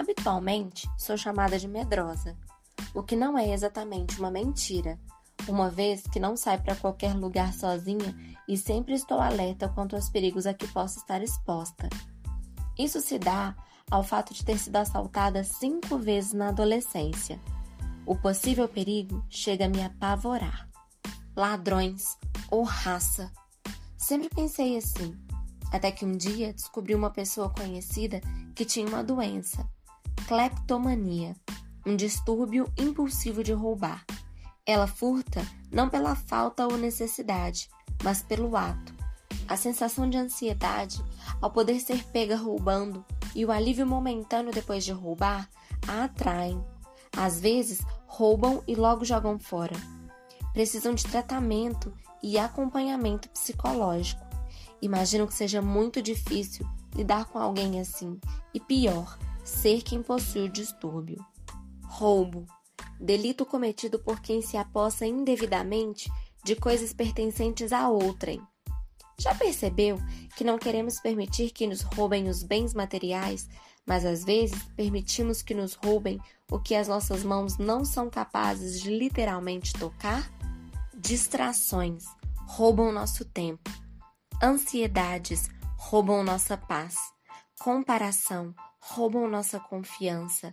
Habitualmente, sou chamada de medrosa, o que não é exatamente uma mentira, uma vez que não saio para qualquer lugar sozinha e sempre estou alerta quanto aos perigos a que posso estar exposta. Isso se dá ao fato de ter sido assaltada cinco vezes na adolescência. O possível perigo chega a me apavorar. Ladrões ou raça. Sempre pensei assim, até que um dia descobri uma pessoa conhecida que tinha uma doença, cleptomania, um distúrbio impulsivo de roubar. Ela furta não pela falta ou necessidade, mas pelo ato. A sensação de ansiedade ao poder ser pega roubando e o alívio momentâneo depois de roubar a atraem. Às vezes, roubam e logo jogam fora. Precisam de tratamento e acompanhamento psicológico. Imagino que seja muito difícil lidar com alguém assim e pior, ser quem possui o distúrbio. Roubo delito cometido por quem se apossa indevidamente de coisas pertencentes a outrem. Já percebeu que não queremos permitir que nos roubem os bens materiais, mas às vezes permitimos que nos roubem o que as nossas mãos não são capazes de literalmente tocar? Distrações roubam nosso tempo. Ansiedades roubam nossa paz. Comparação roubam nossa confiança.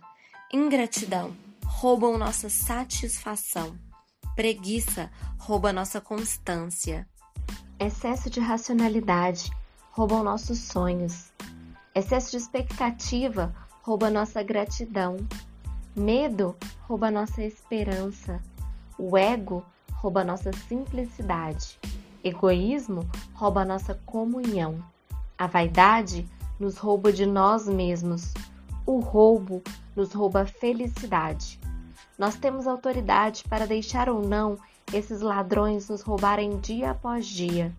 Ingratidão roubam nossa satisfação. Preguiça rouba nossa constância. Excesso de racionalidade roubam nossos sonhos. Excesso de expectativa rouba nossa gratidão. Medo rouba nossa esperança. O ego rouba nossa simplicidade. Egoísmo rouba nossa comunhão. A vaidade nos rouba de nós mesmos. O roubo nos rouba a felicidade. Nós temos autoridade para deixar ou não esses ladrões nos roubarem dia após dia.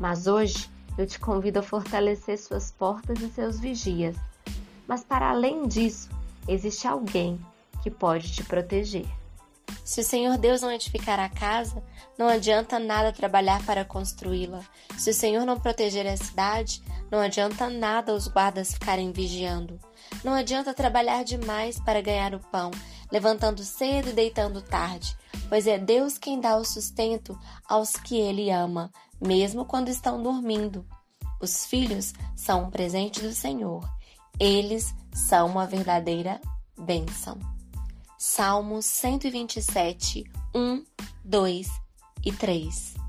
Mas hoje eu te convido a fortalecer suas portas e seus vigias. Mas para além disso, existe alguém que pode te proteger. Se o Senhor Deus não edificar a casa, não adianta nada trabalhar para construí-la. Se o Senhor não proteger a cidade, não adianta nada os guardas ficarem vigiando. Não adianta trabalhar demais para ganhar o pão, levantando cedo e deitando tarde, pois é Deus quem dá o sustento aos que Ele ama, mesmo quando estão dormindo. Os filhos são um presente do Senhor. Eles são uma verdadeira bênção. Salmos 127, 1, 2 e 3.